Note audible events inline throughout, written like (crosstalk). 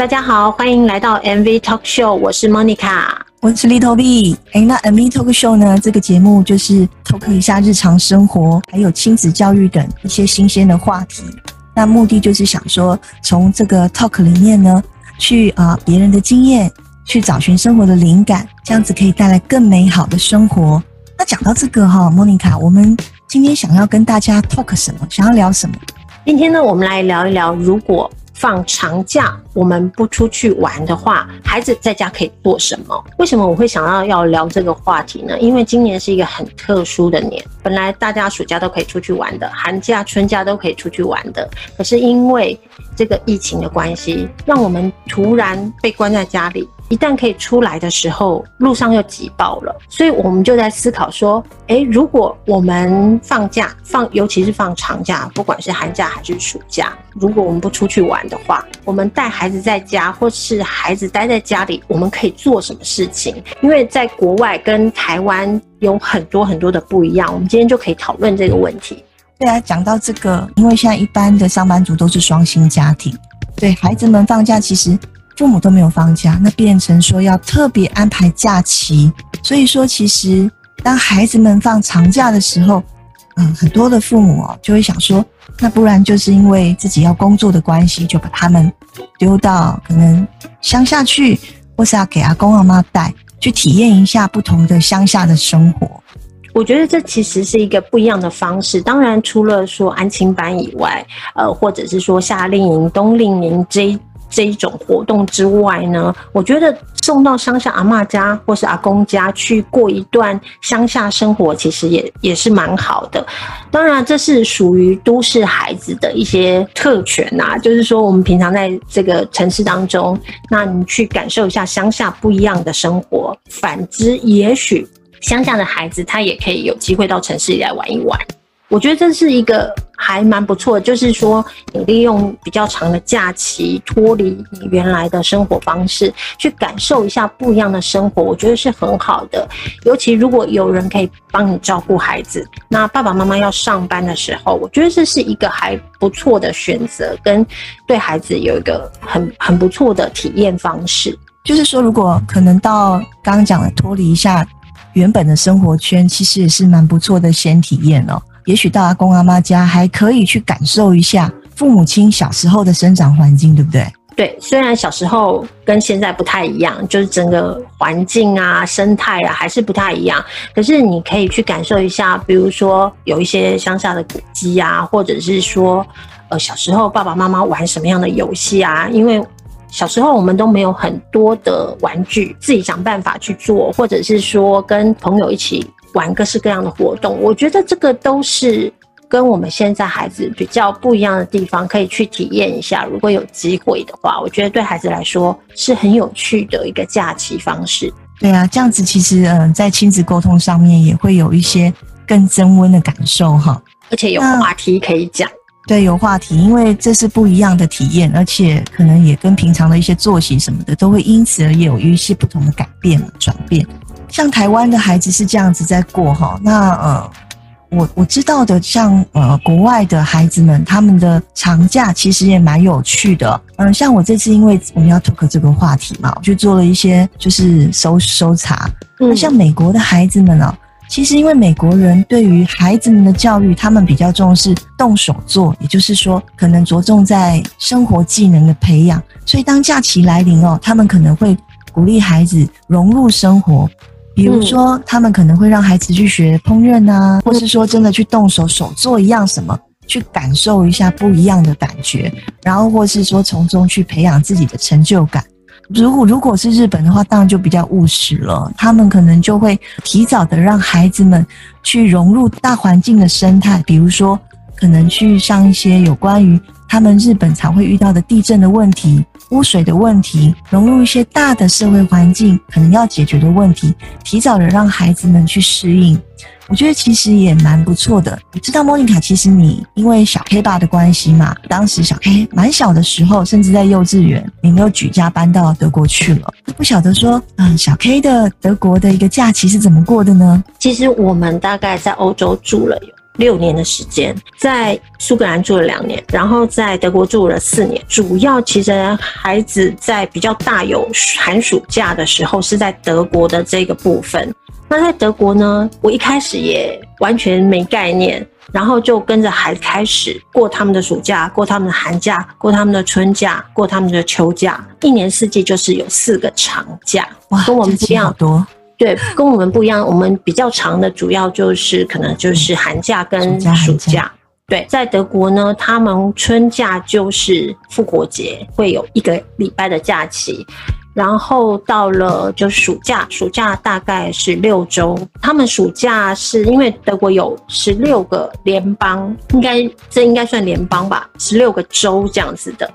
大家好，欢迎来到 MV Talk Show，我是 Monica，我是 Little B。哎，那 MV Talk Show 呢？这个节目就是 talk 一下日常生活，还有亲子教育等一些新鲜的话题。那目的就是想说，从这个 talk 里面呢，去啊别人的经验，去找寻生活的灵感，这样子可以带来更美好的生活。那讲到这个哈，Monica，我们今天想要跟大家 talk 什么？想要聊什么？今天呢，我们来聊一聊，如果放长假，我们不出去玩的话，孩子在家可以做什么？为什么我会想到要聊这个话题呢？因为今年是一个很特殊的年，本来大家暑假都可以出去玩的，寒假、春假都可以出去玩的，可是因为这个疫情的关系，让我们突然被关在家里。一旦可以出来的时候，路上又挤爆了，所以我们就在思考说：，诶，如果我们放假放，尤其是放长假，不管是寒假还是暑假，如果我们不出去玩的话，我们带孩子在家，或是孩子待在家里，我们可以做什么事情？因为在国外跟台湾有很多很多的不一样，我们今天就可以讨论这个问题。对啊，讲到这个，因为现在一般的上班族都是双薪家庭，对孩子们放假其实。父母都没有放假，那变成说要特别安排假期。所以说，其实当孩子们放长假的时候，嗯，很多的父母哦就会想说，那不然就是因为自己要工作的关系，就把他们丢到可能乡下去，或是要给阿公阿妈带去体验一下不同的乡下的生活。我觉得这其实是一个不一样的方式。当然，除了说安亲班以外，呃，或者是说夏令营、冬令营这。这一种活动之外呢，我觉得送到乡下阿妈家或是阿公家去过一段乡下生活，其实也也是蛮好的。当然，这是属于都市孩子的一些特权呐，就是说我们平常在这个城市当中，那你去感受一下乡下不一样的生活。反之，也许乡下的孩子他也可以有机会到城市里来玩一玩。我觉得这是一个还蛮不错，就是说你利用比较长的假期，脱离你原来的生活方式，去感受一下不一样的生活，我觉得是很好的。尤其如果有人可以帮你照顾孩子，那爸爸妈妈要上班的时候，我觉得这是一个还不错的选择，跟对孩子有一个很很不错的体验方式。就是说，如果可能到刚刚讲的脱离一下原本的生活圈，其实也是蛮不错的先体验哦。也许到阿公阿妈家还可以去感受一下父母亲小时候的生长环境，对不对？对，虽然小时候跟现在不太一样，就是整个环境啊、生态啊还是不太一样。可是你可以去感受一下，比如说有一些乡下的古迹啊，或者是说，呃，小时候爸爸妈妈玩什么样的游戏啊？因为小时候我们都没有很多的玩具，自己想办法去做，或者是说跟朋友一起。玩各式各样的活动，我觉得这个都是跟我们现在孩子比较不一样的地方，可以去体验一下。如果有机会的话，我觉得对孩子来说是很有趣的一个假期方式。对啊，这样子其实嗯，在亲子沟通上面也会有一些更增温的感受哈，而且有话题可以讲。对，有话题，因为这是不一样的体验，而且可能也跟平常的一些作息什么的都会因此而有一些不同的改变转变。像台湾的孩子是这样子在过哈，那呃，我我知道的，像呃国外的孩子们，他们的长假其实也蛮有趣的。嗯，像我这次因为我们要 talk 这个话题嘛，我就做了一些就是搜搜查。那像美国的孩子们呢，其实因为美国人对于孩子们的教育，他们比较重视动手做，也就是说，可能着重在生活技能的培养。所以当假期来临哦，他们可能会鼓励孩子融入生活。比如说，他们可能会让孩子去学烹饪啊，或是说真的去动手手做一样什么，去感受一下不一样的感觉，然后或是说从中去培养自己的成就感。如果如果是日本的话，当然就比较务实了，他们可能就会提早的让孩子们去融入大环境的生态，比如说可能去上一些有关于他们日本常会遇到的地震的问题。污水的问题，融入一些大的社会环境，可能要解决的问题，提早的让孩子们去适应，我觉得其实也蛮不错的。你知道莫妮卡，其实你因为小 K 爸的关系嘛，当时小 K 蛮小的时候，甚至在幼稚园，你没有举家搬到德国去了，不晓得说，嗯，小 K 的德国的一个假期是怎么过的呢？其实我们大概在欧洲住了有。六年的时间，在苏格兰住了两年，然后在德国住了四年。主要其实孩子在比较大有寒暑假的时候是在德国的这个部分。那在德国呢，我一开始也完全没概念，然后就跟着孩子开始过他们的暑假，过他们的寒假，过他们的春假，过他们的秋假，一年四季就是有四个长假，哇，跟我们不一样多。对，跟我们不一样。我们比较长的，主要就是可能就是寒假跟暑假。对，在德国呢，他们春假就是复活节，会有一个礼拜的假期。然后到了就暑假，暑假大概是六周。他们暑假是因为德国有十六个联邦，应该这应该算联邦吧，十六个州这样子的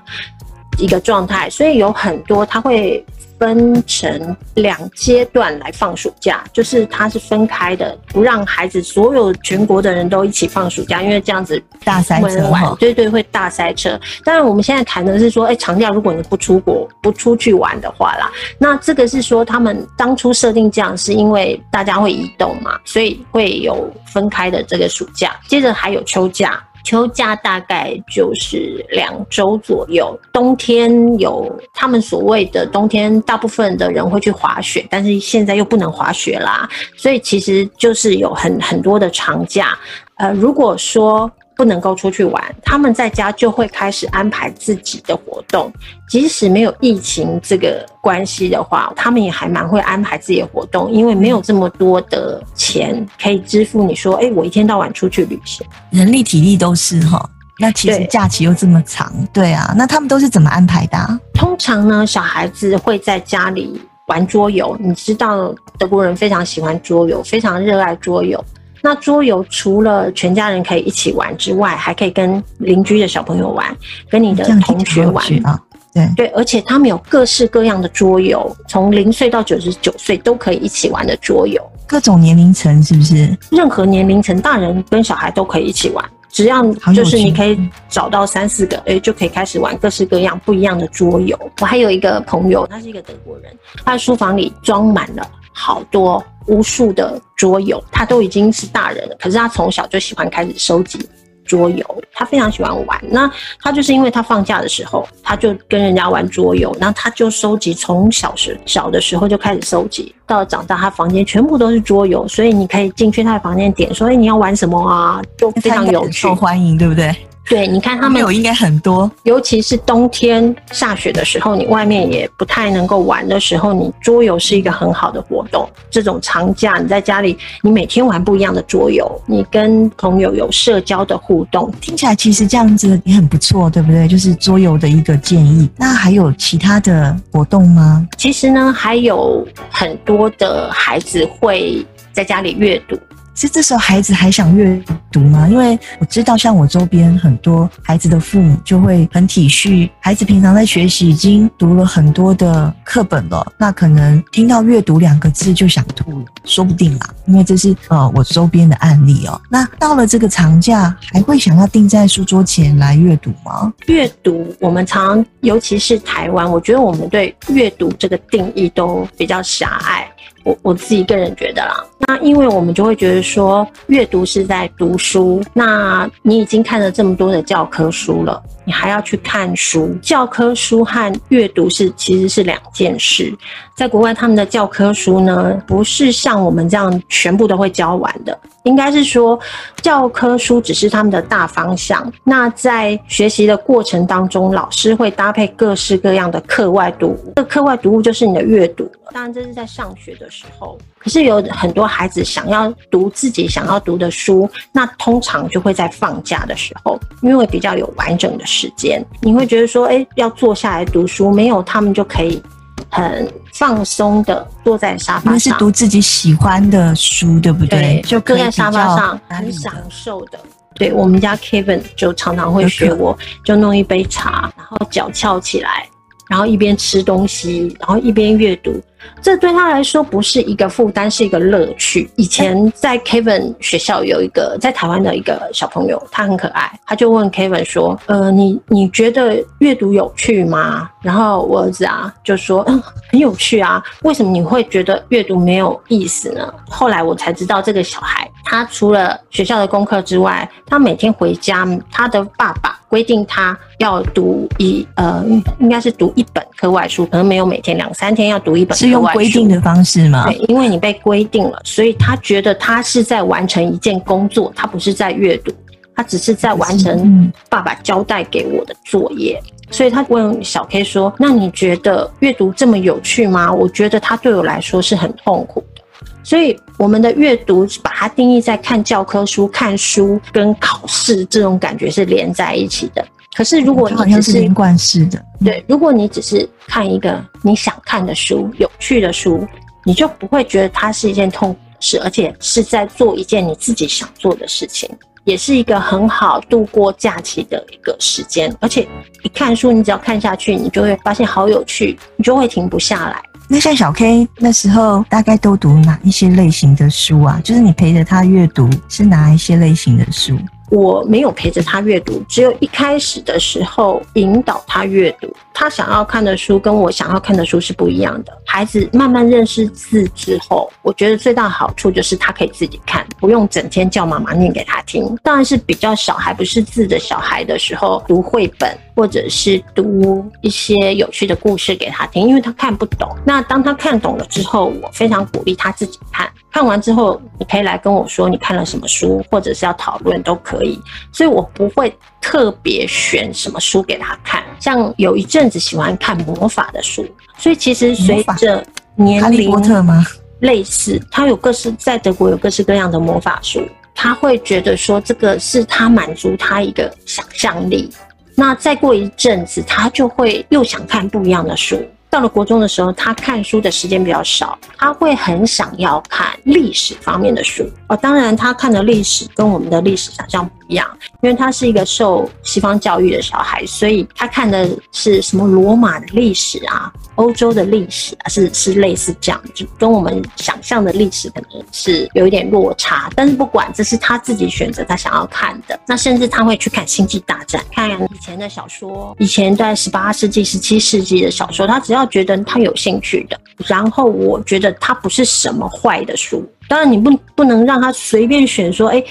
一个状态，所以有很多他会。分成两阶段来放暑假，就是它是分开的，不让孩子所有全国的人都一起放暑假，因为这样子大塞车对对，会大塞车。当然，我们现在谈的是说，哎，长假如果你不出国、不出去玩的话啦，那这个是说他们当初设定这样，是因为大家会移动嘛，所以会有分开的这个暑假。接着还有秋假。秋假大概就是两周左右，冬天有他们所谓的冬天，大部分的人会去滑雪，但是现在又不能滑雪啦，所以其实就是有很很多的长假。呃，如果说。不能够出去玩，他们在家就会开始安排自己的活动。即使没有疫情这个关系的话，他们也还蛮会安排自己的活动，因为没有这么多的钱可以支付。你说，哎，我一天到晚出去旅行，人力体力都是哈。那其实假期又这么长，对啊，那他们都是怎么安排的？通常呢，小孩子会在家里玩桌游。你知道，德国人非常喜欢桌游，非常热爱桌游。那桌游除了全家人可以一起玩之外，还可以跟邻居的小朋友玩，跟你的同学玩啊。对对，而且他们有各式各样的桌游，从零岁到九十九岁都可以一起玩的桌游。各种年龄层是不是？任何年龄层，大人跟小孩都可以一起玩，只要就是你可以找到三四个，哎，就可以开始玩各式各样不一样的桌游。我还有一个朋友，他是一个德国人，他的书房里装满了好多。无数的桌游，他都已经是大人了，可是他从小就喜欢开始收集桌游，他非常喜欢玩。那他就是因为他放假的时候，他就跟人家玩桌游，然后他就收集，从小时小的时候就开始收集，到长大他房间全部都是桌游，所以你可以进去他的房间点说，哎，你要玩什么啊？就非常有，受欢迎，对不对？对，你看他们有应该很多，尤其是冬天下雪的时候，你外面也不太能够玩的时候，你桌游是一个很好的活动。这种长假你在家里，你每天玩不一样的桌游，你跟朋友有社交的互动，听起来其实这样子也很不错，对不对？就是桌游的一个建议。那还有其他的活动吗？其实呢，还有很多的孩子会在家里阅读。其实这时候孩子还想阅读吗？因为我知道，像我周边很多孩子的父母就会很体恤孩子，平常在学习已经读了很多的课本了，那可能听到阅读两个字就想吐了，说不定啦。因为这是呃我周边的案例哦。那到了这个长假，还会想要定在书桌前来阅读吗？阅读，我们常，尤其是台湾，我觉得我们对阅读这个定义都比较狭隘。我我自己个人觉得啦，那因为我们就会觉得说，阅读是在读书，那你已经看了这么多的教科书了，你还要去看书？教科书和阅读是其实是两件事。在国外，他们的教科书呢，不是像我们这样全部都会教完的。应该是说，教科书只是他们的大方向。那在学习的过程当中，老师会搭配各式各样的课外读物。这课外读物就是你的阅读。当然，这是在上学的时候。可是有很多孩子想要读自己想要读的书，那通常就会在放假的时候，因为比较有完整的时间。你会觉得说，哎，要坐下来读书，没有他们就可以。很放松的坐在沙发上，是读自己喜欢的书，对不对？对就搁在沙发上，很享受的。对我们家 Kevin 就常常会学我，就弄一杯茶，然后脚翘起来，然后一边吃东西，然后一边阅读。这对他来说不是一个负担，是一个乐趣。以前在 Kevin 学校有一个在台湾的一个小朋友，他很可爱，他就问 Kevin 说：“呃，你你觉得阅读有趣吗？”然后我儿子啊就说：“嗯，很有趣啊。为什么你会觉得阅读没有意思呢？”后来我才知道，这个小孩他除了学校的功课之外，他每天回家，他的爸爸规定他要读一呃，应该是读一本课外书，可能没有每天两三天要读一本。是用规定的方式吗？对，因为你被规定了，所以他觉得他是在完成一件工作，他不是在阅读，他只是在完成爸爸交代给我的作业。所以他问小 K 说：“那你觉得阅读这么有趣吗？”我觉得他对我来说是很痛苦的。所以我们的阅读把它定义在看教科书、看书跟考试这种感觉是连在一起的。可是如果你只是连贯式的，对，如果你只是看一个你想看的书、有趣的书，你就不会觉得它是一件痛苦的事，而且是在做一件你自己想做的事情，也是一个很好度过假期的一个时间。而且一看书，你只要看下去，你就会发现好有趣，你就会停不下来。那像小 K 那时候大概都读哪一些类型的书啊？就是你陪着他阅读是哪一些类型的书？我没有陪着他阅读，只有一开始的时候引导他阅读。他想要看的书跟我想要看的书是不一样的。孩子慢慢认识字之后，我觉得最大的好处就是他可以自己看，不用整天叫妈妈念给他听。当然是比较小还不是字的小孩的时候，读绘本或者是读一些有趣的故事给他听，因为他看不懂。那当他看懂了之后，我非常鼓励他自己看。看完之后，你可以来跟我说你看了什么书，或者是要讨论都可以。所以我不会特别选什么书给他看。像有一阵子喜欢看魔法的书，所以其实随着年龄，波特吗？类似，他有各式在德国有各式各样的魔法书，他会觉得说这个是他满足他一个想象力。那再过一阵子，他就会又想看不一样的书。到了国中的时候，他看书的时间比较少，他会很想要看历史方面的书哦。当然，他看的历史跟我们的历史想象一样，因为他是一个受西方教育的小孩，所以他看的是什么罗马的历史啊。欧洲的历史啊，是是类似这样，就跟我们想象的历史可能是有一点落差。但是不管这是他自己选择，他想要看的，那甚至他会去看《星际大战》，看以前的小说，以前在十八世纪、十七世纪的小说，他只要觉得他有兴趣的。然后我觉得他不是什么坏的书，当然你不不能让他随便选，说哎，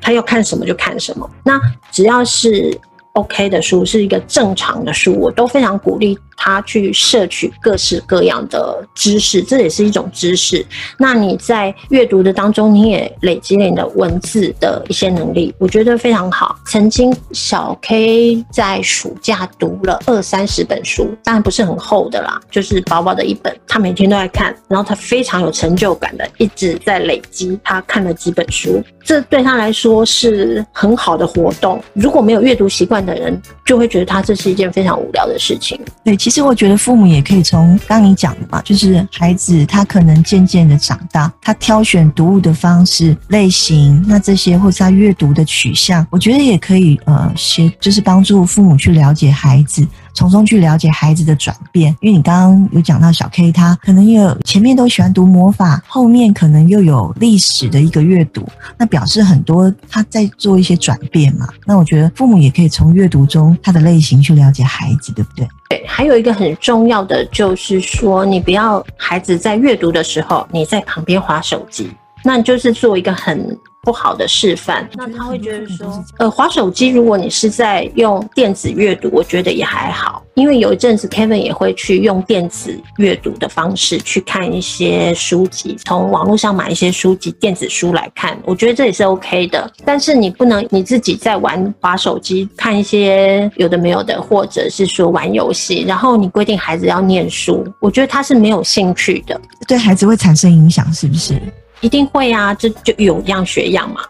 他要看什么就看什么。那只要是 OK 的书，是一个正常的书，我都非常鼓励。他去摄取各式各样的知识，这也是一种知识。那你在阅读的当中，你也累积了你的文字的一些能力，我觉得非常好。曾经小 K 在暑假读了二三十本书，当然不是很厚的啦，就是薄薄的一本。他每天都在看，然后他非常有成就感的一直在累积他看了几本书，这对他来说是很好的活动。如果没有阅读习惯的人，就会觉得他这是一件非常无聊的事情。对。其实我觉得父母也可以从刚你讲的嘛，就是孩子他可能渐渐的长大，他挑选读物的方式类型，那这些或者他阅读的取向，我觉得也可以呃，协就是帮助父母去了解孩子。从中去了解孩子的转变，因为你刚刚有讲到小 K，他可能有前面都喜欢读魔法，后面可能又有历史的一个阅读，那表示很多他在做一些转变嘛。那我觉得父母也可以从阅读中他的类型去了解孩子，对不对？对，还有一个很重要的就是说，你不要孩子在阅读的时候你在旁边划手机，那就是做一个很。不好的示范，那他会觉得说，呃，滑手机，如果你是在用电子阅读，我觉得也还好，因为有一阵子 Kevin 也会去用电子阅读的方式去看一些书籍，从网络上买一些书籍，电子书来看，我觉得这也是 OK 的。但是你不能你自己在玩滑手机，看一些有的没有的，或者是说玩游戏，然后你规定孩子要念书，我觉得他是没有兴趣的，对孩子会产生影响，是不是？一定会啊，这就有样学样嘛，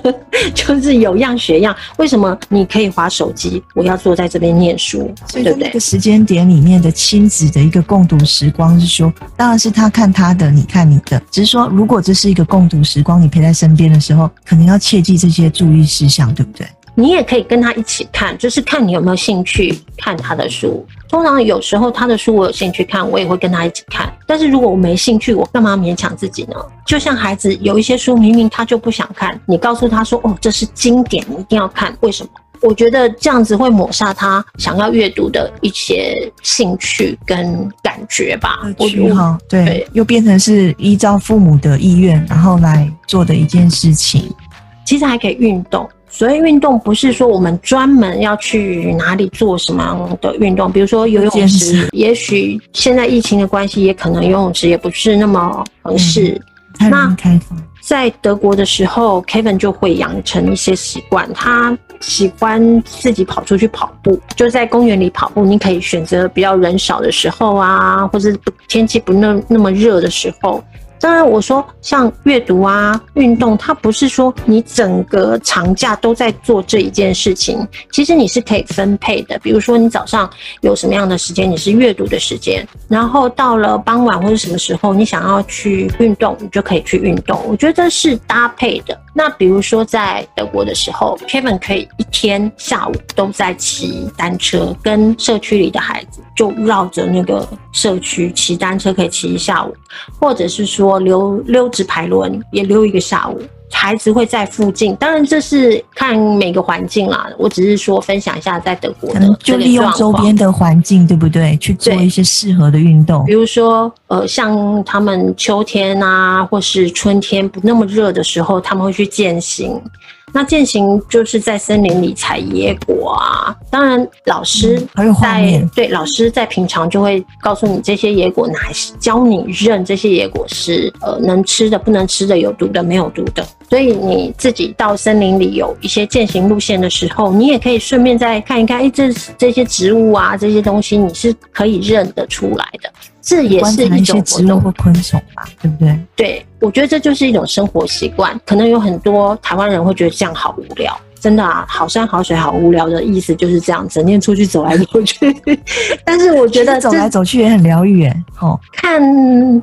(laughs) 就是有样学样。为什么你可以划手机，我要坐在这边念书，对不对？个时间点里面的亲子的一个共读时光，是说，当然是他看他的，你看你的。只是说，如果这是一个共读时光，你陪在身边的时候，可能要切记这些注意事项，对不对？你也可以跟他一起看，就是看你有没有兴趣看他的书。通常有时候他的书我有兴趣看，我也会跟他一起看。但是如果我没兴趣，我干嘛勉强自己呢？就像孩子有一些书明明他就不想看，你告诉他说：“哦，这是经典，你一定要看。”为什么？我觉得这样子会抹杀他想要阅读的一些兴趣跟感觉吧。我觉得对，又变成是依照父母的意愿然后来做的一件事情。其实还可以运动。所以运动不是说我们专门要去哪里做什么样的运动，比如说游泳池。也许现在疫情的关系，也可能游泳池也不是那么合适。那。在德国的时候，Kevin 就会养成一些习惯，他喜欢自己跑出去跑步，就在公园里跑步。你可以选择比较人少的时候啊，或者天气不那那么热的时候。当然，我说像阅读啊、运动，它不是说你整个长假都在做这一件事情。其实你是可以分配的，比如说你早上有什么样的时间，你是阅读的时间，然后到了傍晚或者什么时候你想要去运动，你就可以去运动。我觉得是搭配的。那比如说在德国的时候，Kevin 可以一天下午都在骑单车，跟社区里的孩子就绕着那个社区骑单车，可以骑一下午，或者是说溜溜直排轮也溜一个下午。孩子会在附近，当然这是看每个环境啦。我只是说分享一下在德国可能就利用周边的环境，对不对？去做一些适合的运动，比如说呃，像他们秋天啊，或是春天不那么热的时候，他们会去践行。那践行就是在森林里采野果啊。当然，老师在对老师在平常就会告诉你这些野果，哪教你认这些野果是呃能吃的、不能吃的、有毒的、没有毒的。所以你自己到森林里有一些践行路线的时候，你也可以顺便再看一看，哎，这这些植物啊，这些东西你是可以认得出来的。这也是一种活动或昆虫吧，对不对？对，我觉得这就是一种生活习惯。可能有很多台湾人会觉得这样好无聊，真的啊，好山好水好无聊的意思就是这样，整天出去走来走去。(laughs) 但是我觉得走来走去也很疗愈，哎，哦，看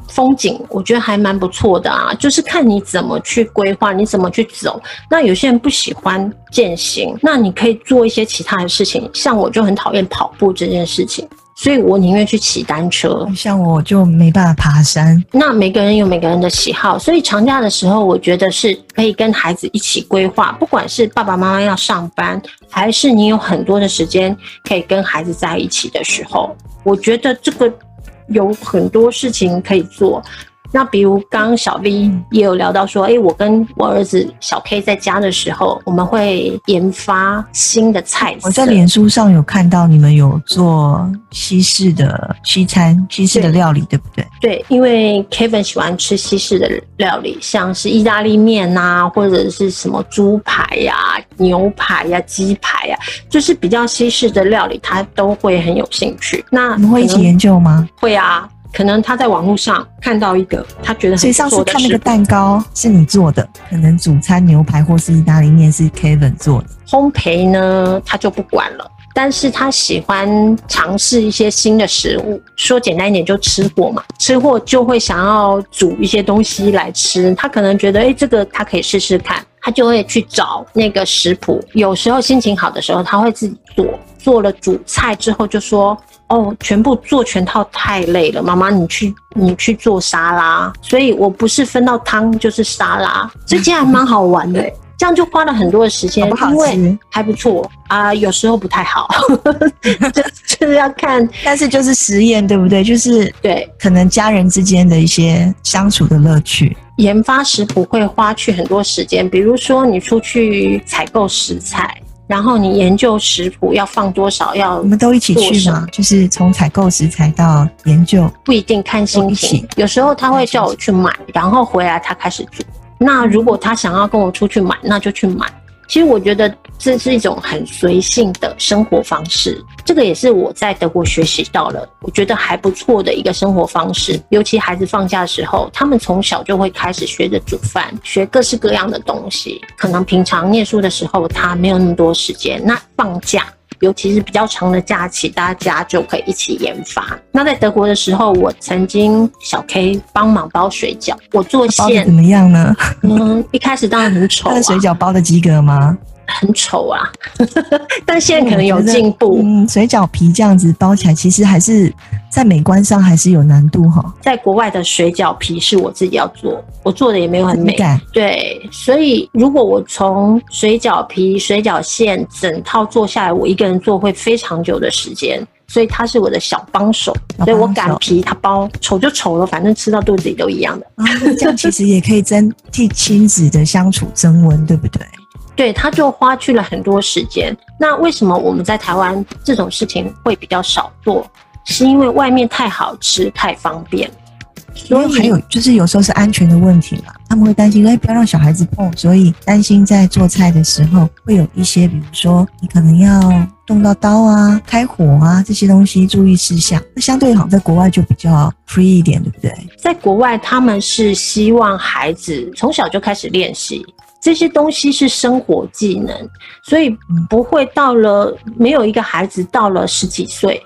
风景我觉得还蛮不错的啊，就是看你怎么去规划，你怎么去走。那有些人不喜欢践行，那你可以做一些其他的事情，像我就很讨厌跑步这件事情。所以我宁愿去骑单车，像我就没办法爬山。那每个人有每个人的喜好，所以长假的时候，我觉得是可以跟孩子一起规划。不管是爸爸妈妈要上班，还是你有很多的时间可以跟孩子在一起的时候，我觉得这个有很多事情可以做。那比如刚刚小 V 也有聊到说，哎，我跟我儿子小 K 在家的时候，我们会研发新的菜。我在脸书上有看到你们有做西式的西餐、西式的料理，对不对？对，因为 Kevin 喜欢吃西式的料理，像是意大利面呐，或者是什么猪排呀、牛排呀、鸡排呀，就是比较西式的料理，他都会很有兴趣。那你们会一起研究吗？会啊。可能他在网络上看到一个他觉得很所以上次看那个蛋糕是你做的，可能主餐牛排或是意大利面是 Kevin 做的。烘焙呢，他就不管了，但是他喜欢尝试一些新的食物。说简单一点，就吃货嘛，吃货就会想要煮一些东西来吃。他可能觉得，哎，这个他可以试试看，他就会去找那个食谱。有时候心情好的时候，他会自己做。做了主菜之后，就说。哦，全部做全套太累了，妈妈你去你去做沙拉，所以我不是分到汤就是沙拉，这其实还蛮好玩的，(laughs) 这样就花了很多的时间，因为还不错啊，有时候不太好，(laughs) 就就是要看，但是就是实验对不对？就是对，可能家人之间的一些相处的乐趣，研发食谱会花去很多时间，比如说你出去采购食材。然后你研究食谱要放多少，要我们都一起去吗？就是从采购食材到研究，不一定看心情。有时候他会叫我去买，然后回来他开始煮。那如果他想要跟我出去买，那就去买。其实我觉得这是一种很随性的生活方式，这个也是我在德国学习到了，我觉得还不错的一个生活方式。尤其孩子放假的时候，他们从小就会开始学着煮饭，学各式各样的东西。可能平常念书的时候，他没有那么多时间，那放假。尤其是比较长的假期，大家就可以一起研发。那在德国的时候，我曾经小 K 帮忙包水饺，我做馅怎么样呢？嗯，一开始当然很丑。他的水饺包的及格吗？很丑啊，(laughs) 但现在可能有进步。嗯，水饺皮这样子包起来，其实还是在美观上还是有难度哈。在国外的水饺皮是我自己要做，我做的也没有很美。对，所以如果我从水饺皮、水饺馅整套做下来，我一个人做会非常久的时间。所以他是我的小帮手，所以我擀皮，他包，丑就丑了，反正吃到肚子里都一样的。这样其实也可以增替亲子的相处增温，对不对？对，他就花去了很多时间。那为什么我们在台湾这种事情会比较少做？是因为外面太好吃、太方便。所以还有就是有时候是安全的问题嘛，他们会担心，哎，不要让小孩子碰，所以担心在做菜的时候会有一些，比如说你可能要动到刀啊、开火啊这些东西注意事项。那相对好像在国外就比较 free 一点，对不对？在国外他们是希望孩子从小就开始练习这些东西是生活技能，所以不会到了没有一个孩子到了十几岁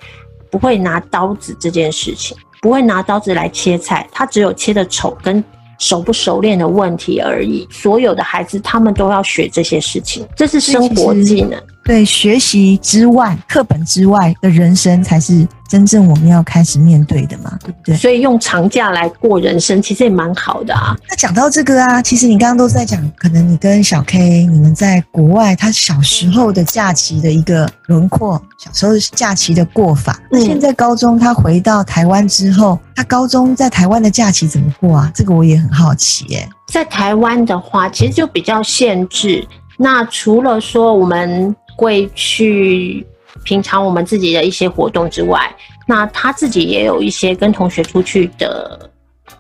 不会拿刀子这件事情。不会拿刀子来切菜，他只有切的丑跟熟不熟练的问题而已。所有的孩子他们都要学这些事情，这是生活技能。对，学习之外，课本之外的人生才是。真正我们要开始面对的嘛，对不对？所以用长假来过人生，其实也蛮好的啊。那讲到这个啊，其实你刚刚都在讲，可能你跟小 K 你们在国外，他小时候的假期的一个轮廓，小时候假期的过法。那现在高中他回到台湾之后，他高中在台湾的假期怎么过啊？这个我也很好奇耶。在台湾的话，其实就比较限制。那除了说我们会去。平常我们自己的一些活动之外，那他自己也有一些跟同学出去的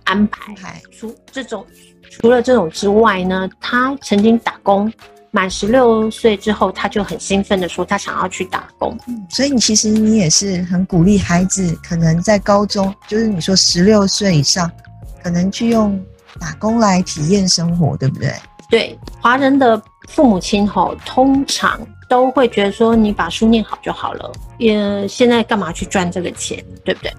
安排。除这种，除了这种之外呢，他曾经打工，满十六岁之后，他就很兴奋的说他想要去打工。所以你其实你也是很鼓励孩子，可能在高中，就是你说十六岁以上，可能去用打工来体验生活，对不对？对，华人的父母亲吼，通常。都会觉得说你把书念好就好了，也现在干嘛去赚这个钱，对不对？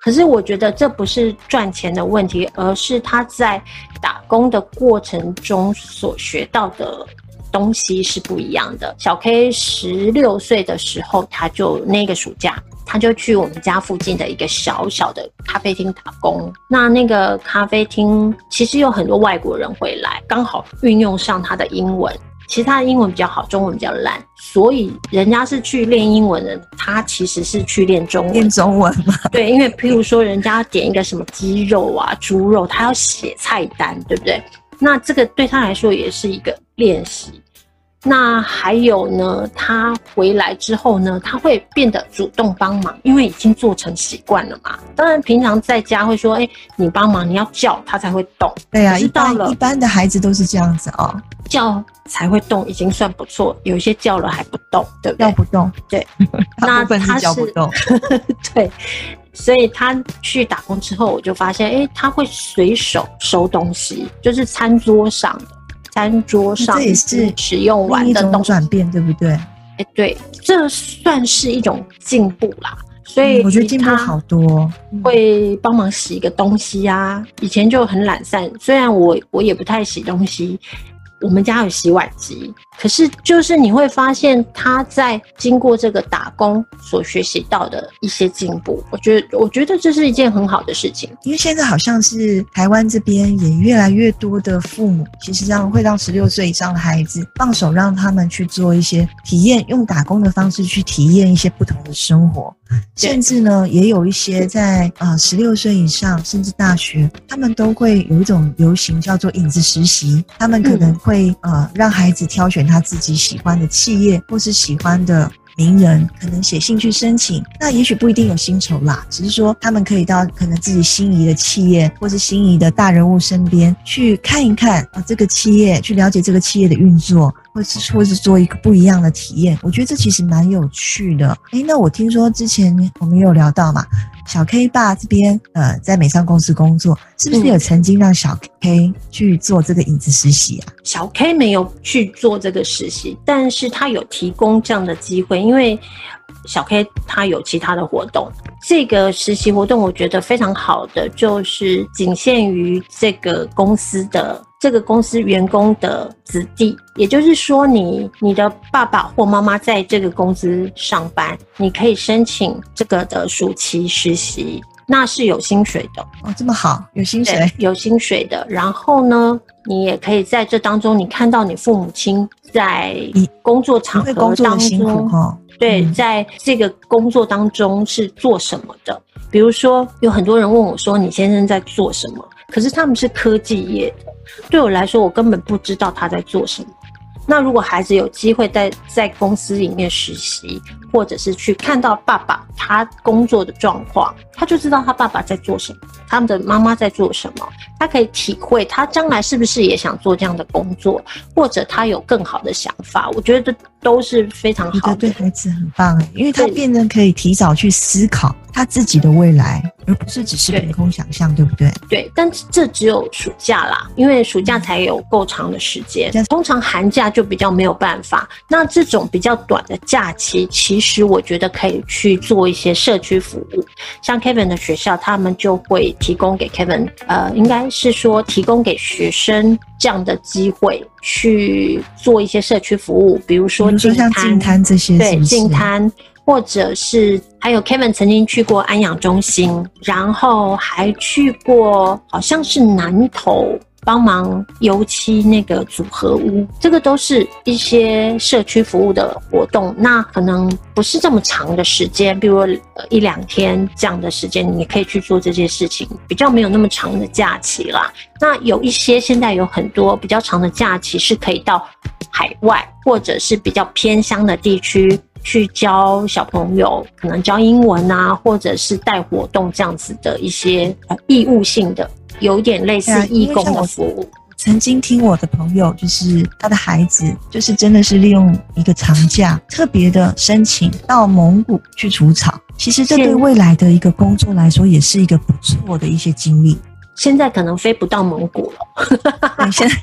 可是我觉得这不是赚钱的问题，而是他在打工的过程中所学到的东西是不一样的。小 K 十六岁的时候，他就那个暑假，他就去我们家附近的一个小小的咖啡厅打工。那那个咖啡厅其实有很多外国人会来，刚好运用上他的英文。其实他的英文比较好，中文比较烂，所以人家是去练英文的，他其实是去练中文。练中文嘛？对，因为譬如说人家点一个什么鸡肉啊、猪肉，他要写菜单，对不对？那这个对他来说也是一个练习。那还有呢，他回来之后呢，他会变得主动帮忙，因为已经做成习惯了嘛。当然，平常在家会说：“哎，你帮忙，你要叫他才会动。”对啊，一般一般的孩子都是这样子哦，叫才会动，已经算不错。有一些叫了还不动，对不对？叫不动，对。(laughs) 那他是叫不动，(laughs) 对。所以他去打工之后，我就发现，哎，他会随手收东西，就是餐桌上的。餐桌上这也是使用完的东转变，对不对？哎，对，这算是一种进步啦。所以我觉得进步好多，会帮忙洗一个东西啊。以前就很懒散，虽然我我也不太洗东西。我们家有洗碗机，可是就是你会发现他在经过这个打工所学习到的一些进步，我觉得我觉得这是一件很好的事情。因为现在好像是台湾这边也越来越多的父母，其实让会让十六岁以上的孩子放手让他们去做一些体验，用打工的方式去体验一些不同的生活。甚至呢，也有一些在啊十六岁以上，甚至大学，他们都会有一种流行叫做影子实习。他们可能会呃让孩子挑选他自己喜欢的企业或是喜欢的名人，可能写信去申请。那也许不一定有薪酬啦，只是说他们可以到可能自己心仪的企业或是心仪的大人物身边去看一看啊这个企业，去了解这个企业的运作。或是或是做一个不一样的体验，我觉得这其实蛮有趣的。哎，那我听说之前我们有聊到嘛，小 K 爸这边呃在美商公司工作，是不是有曾经让小 K 去做这个影子实习啊？小 K 没有去做这个实习，但是他有提供这样的机会，因为小 K 他有其他的活动。这个实习活动我觉得非常好的，就是仅限于这个公司的。这个公司员工的子弟，也就是说你你的爸爸或妈妈在这个公司上班，你可以申请这个的暑期实习，那是有薪水的。哦，这么好，有薪水，，有薪水的。然后呢，你也可以在这当中，你看到你父母亲在工作场合当中，哈。对，嗯在这个工作当中是做什么的？比如说，有很多人问我说：“你先生在做什么？”可是他们是科技业的，对我来说，我根本不知道他在做什么。那如果孩子有机会在在公司里面实习，或者是去看到爸爸他工作的状况，他就知道他爸爸在做什么，他们的妈妈在做什么，他可以体会他将来是不是也想做这样的工作，或者他有更好的想法。我觉得都是非常好的对。孩子很棒哎，因为他变得可以提早去思考他自己的未来，而不是只是凭空想象，对不对？对，但这只有暑假啦，因为暑假才有够长的时间。通常寒假就比较没有办法。那这种比较短的假期，其实我觉得可以去做一些社区服务。像 Kevin 的学校，他们就会提供给 Kevin，呃，应该是说提供给学生这样的机会去做一些社区服务，比如说比如说像净滩这些，是对，不是净滩，或者是还有 Kevin 曾经去过安养中心，然后还去过好像是南投。帮忙油漆那个组合屋，这个都是一些社区服务的活动。那可能不是这么长的时间，比如一两天这样的时间，你可以去做这些事情，比较没有那么长的假期啦。那有一些现在有很多比较长的假期是可以到海外或者是比较偏乡的地区去教小朋友，可能教英文啊，或者是带活动这样子的一些呃义务性的，有点类似义工的服务。曾经听我的朋友，就是他的孩子，就是真的是利用一个长假，特别的申请到蒙古去除草。其实这对未来的一个工作来说，也是一个不错的一些经历。现在可能飞不到蒙古了，(laughs) 对，现在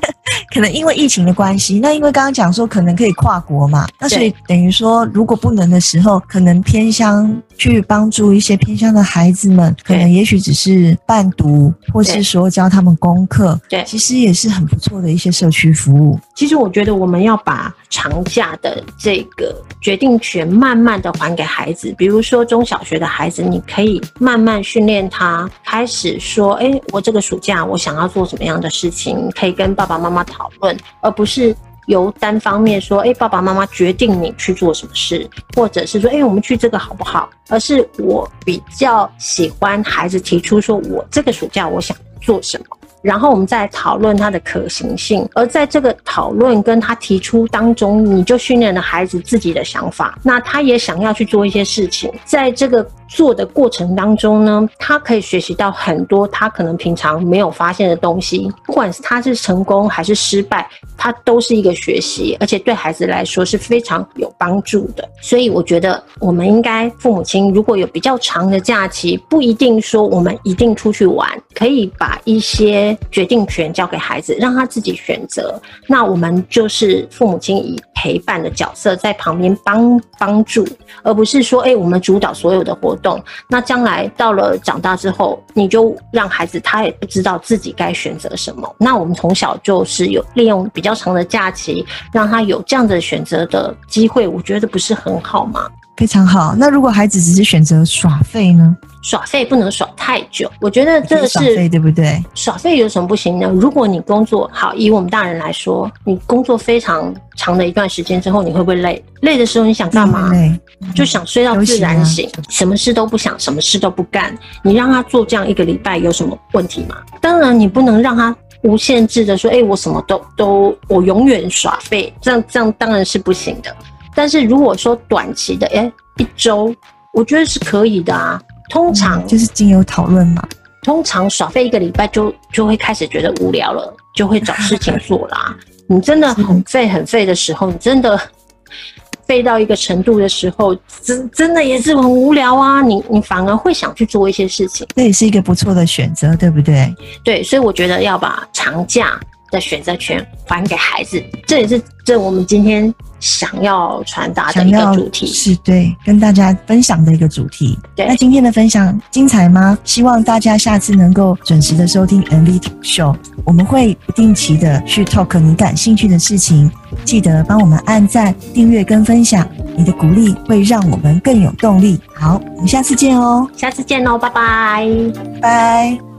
可能因为疫情的关系，那因为刚刚讲说可能可以跨国嘛，那所以等于说，如果不能的时候，可能偏乡去帮助一些偏乡的孩子们，可能也许只是伴读，或是说教他们功课，对。其实也是很不错的一些社区服务。其实我觉得我们要把长假的这个决定权慢慢的还给孩子。比如说中小学的孩子，你可以慢慢训练他，开始说，哎，我这个暑假我想要做什么样的事情，可以跟爸爸妈妈讨论，而不是。由单方面说，哎，爸爸妈妈决定你去做什么事，或者是说，哎，我们去这个好不好？而是我比较喜欢孩子提出说，我这个暑假我想做什么。然后我们再讨论它的可行性，而在这个讨论跟他提出当中，你就训练了孩子自己的想法，那他也想要去做一些事情，在这个做的过程当中呢，他可以学习到很多他可能平常没有发现的东西，不管是他是成功还是失败，他都是一个学习，而且对孩子来说是非常有帮助的。所以我觉得我们应该父母亲如果有比较长的假期，不一定说我们一定出去玩，可以把一些决定权交给孩子，让他自己选择。那我们就是父母亲以陪伴的角色在旁边帮帮助，而不是说，哎、我们主导所有的活动。那将来到了长大之后，你就让孩子他也不知道自己该选择什么。那我们从小就是有利用比较长的假期，让他有这样的选择的机会，我觉得不是很好吗？非常好。那如果孩子只是选择耍废呢？耍废不能耍太久，我觉得这个耍废是对不对？耍废有什么不行呢？如果你工作好，以我们大人来说，你工作非常长的一段时间之后，你会不会累？累的时候你想干嘛？累，就想睡到自然醒，什么事都不想，什么事都不干。你让他做这样一个礼拜有什么问题吗？当然，你不能让他无限制的说，哎、我什么都都，我永远耍废，这样这样当然是不行的。但是如果说短期的，哎、一周，我觉得是可以的啊。通常、嗯就是经由讨论嘛。通常耍废一个礼拜就就会开始觉得无聊了，就会找事情做啦。(laughs) 你真的很废很废的时候，你真的 (laughs) 废到一个程度的时候，真真的也是很无聊啊。你你反而会想去做一些事情。这也是一个不错的选择，对不对？对，所以我觉得要把长假的选择权还给孩子，这也是这我们今天想要传达的一个主题。是对，跟大家分享的一个主题。对，那今天的分享精彩吗？希望大家下次能够准时的收听 MV Show，我们会不定期的去 talk 你感兴趣的事情，记得帮我们按赞、订阅跟分享，你的鼓励会让我们更有动力。好，我们下次见哦，下次见喽，拜拜，拜。